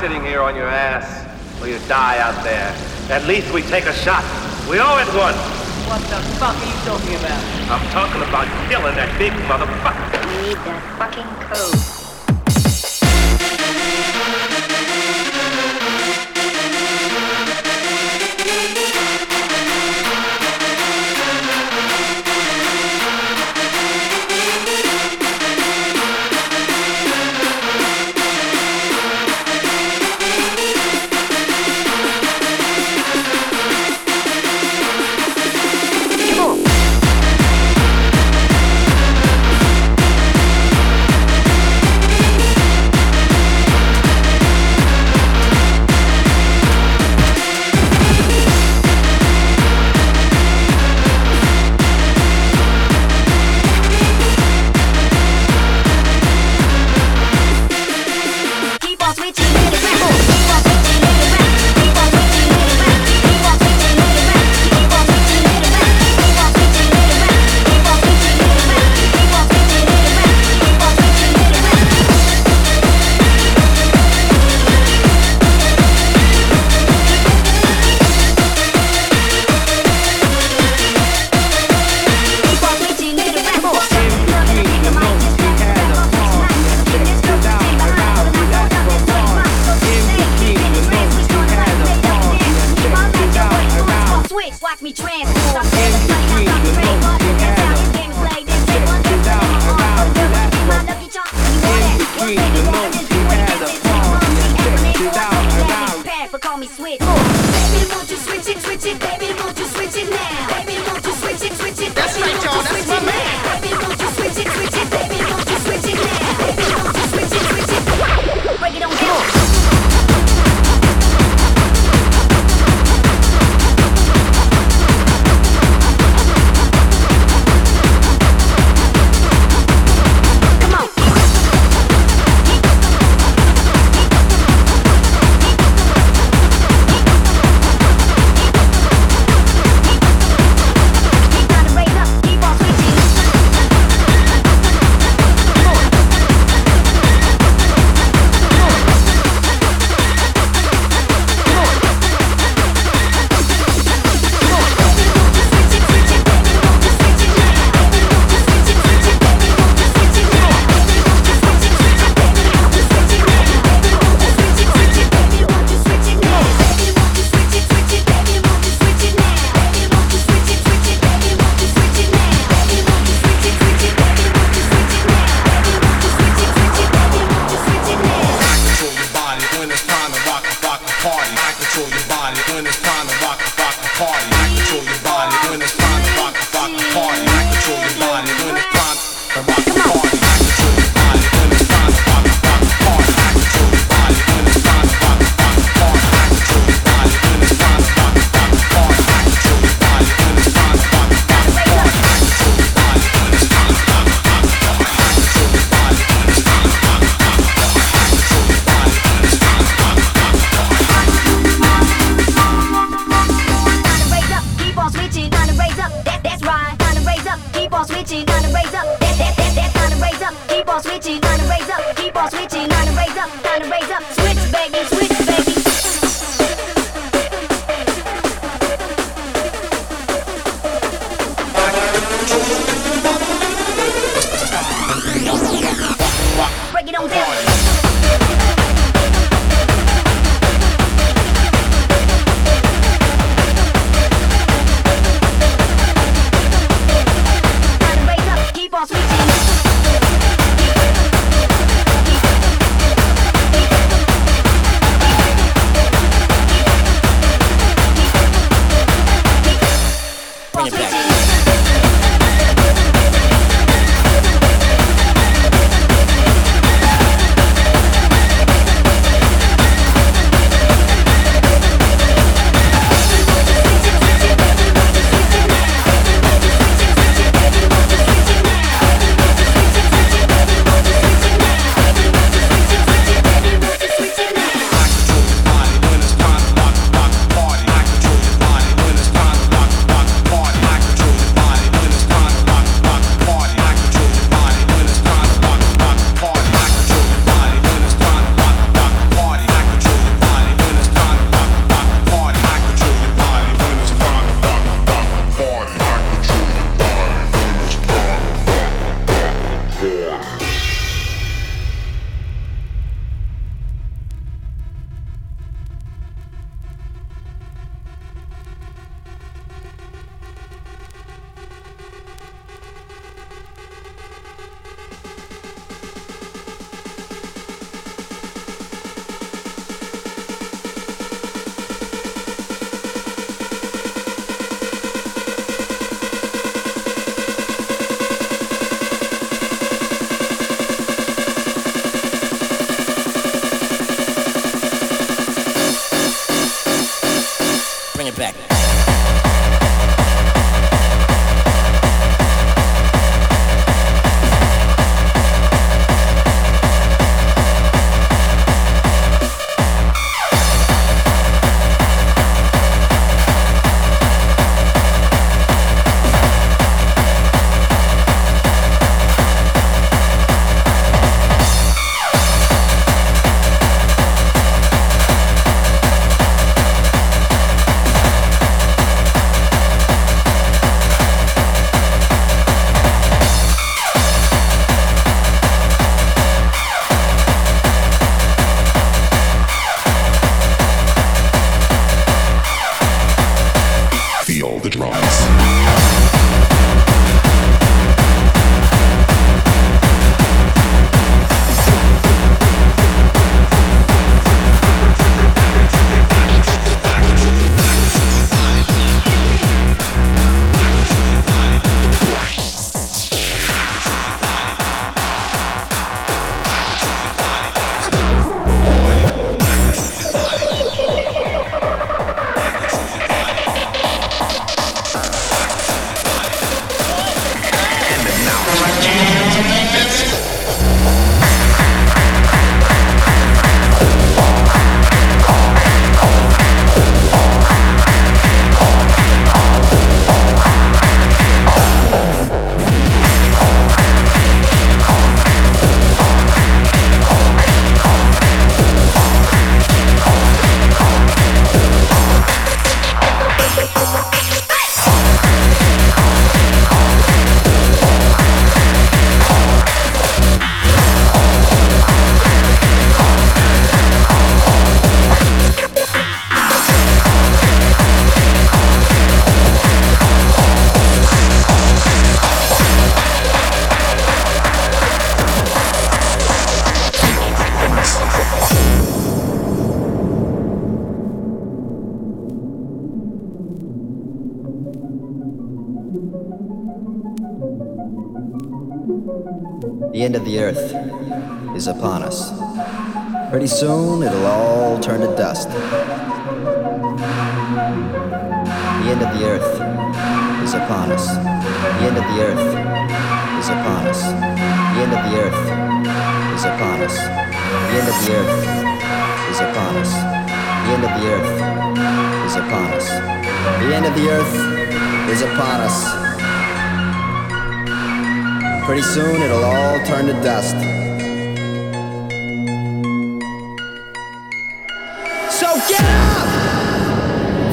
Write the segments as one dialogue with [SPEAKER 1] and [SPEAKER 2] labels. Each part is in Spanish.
[SPEAKER 1] sitting here on your ass, or you die out there. At least we take a shot. We owe it one.
[SPEAKER 2] What the fuck are you talking about?
[SPEAKER 1] I'm talking about killing that big motherfucker.
[SPEAKER 3] We need that fucking code.
[SPEAKER 4] respect.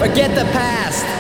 [SPEAKER 4] Forget the past.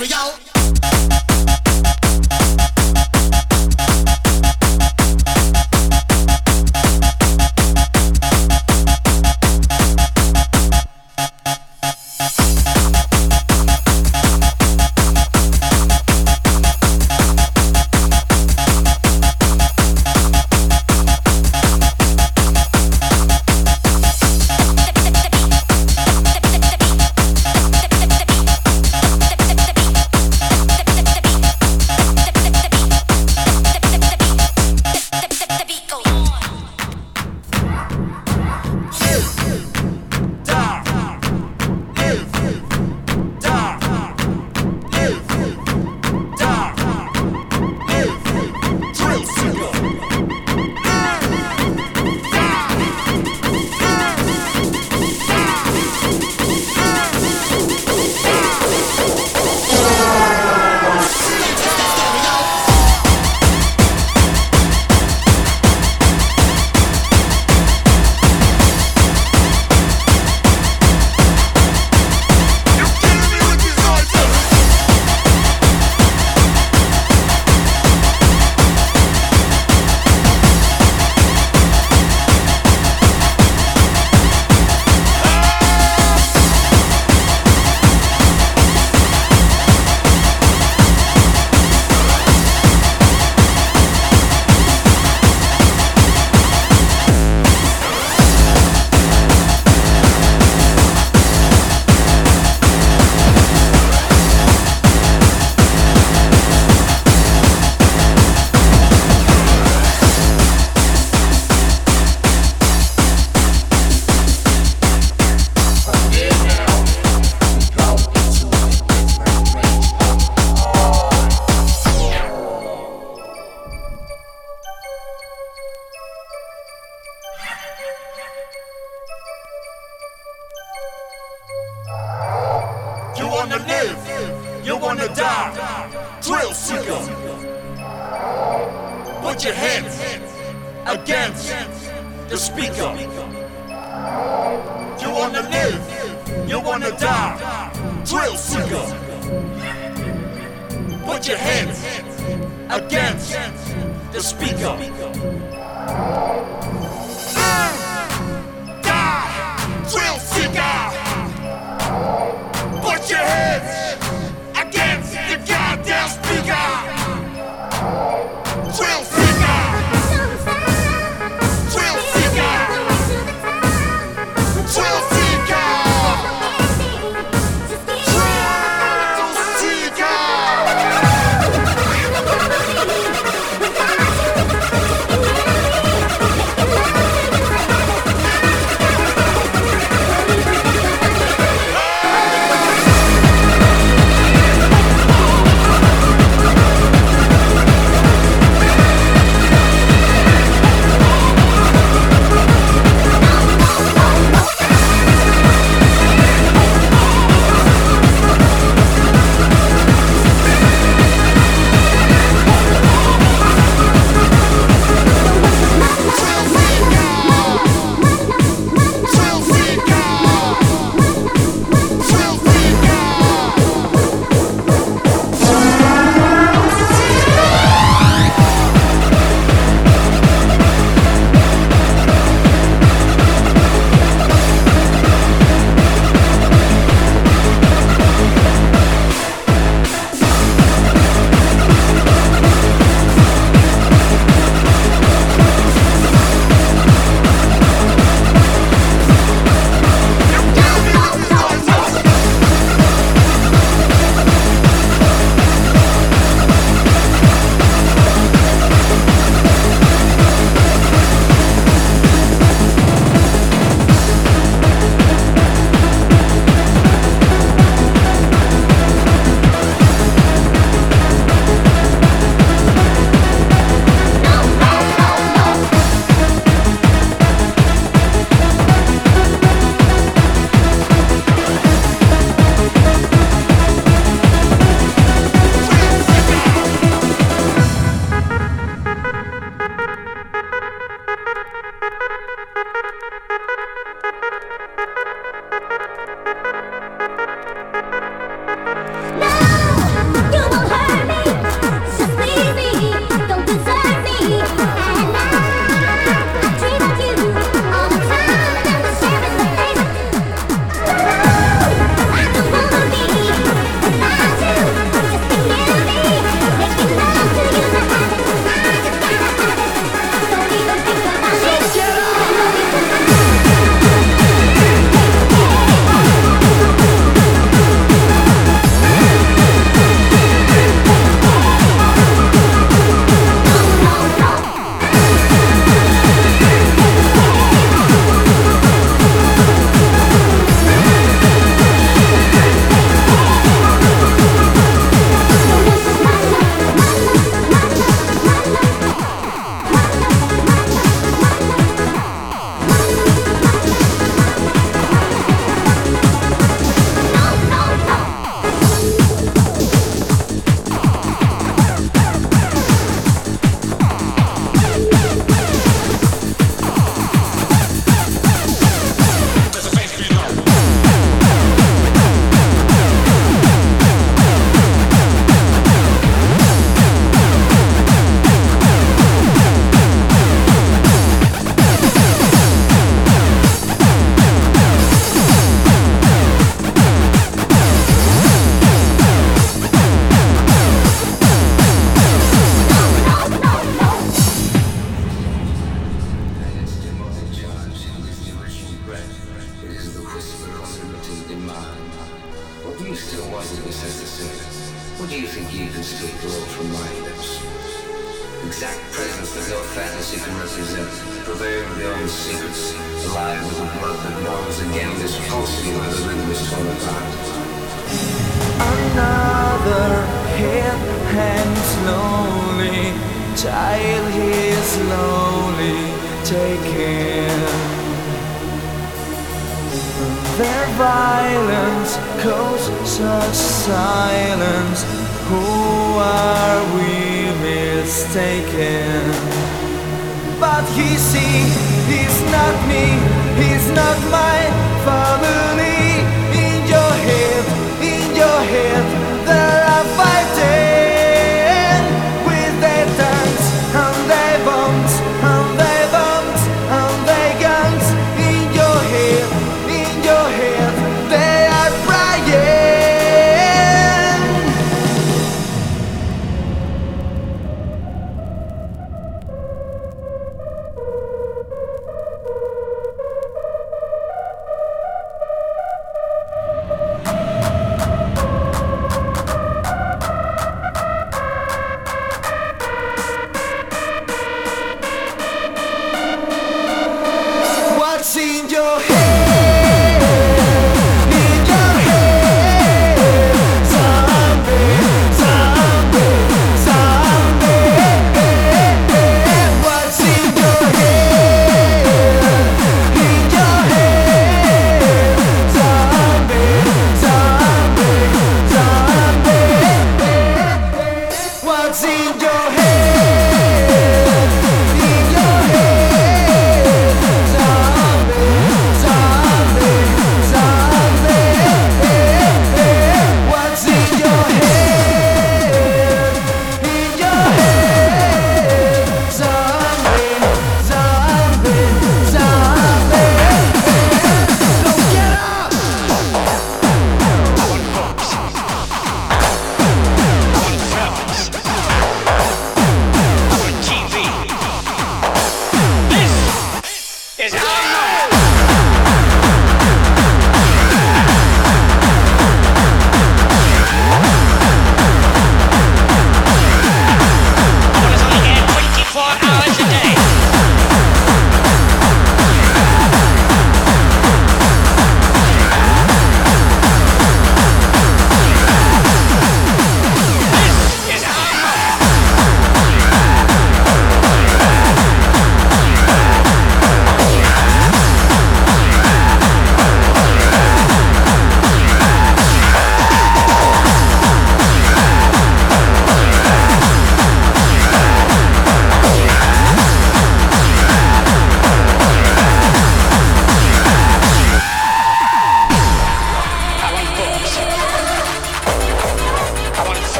[SPEAKER 5] 我要。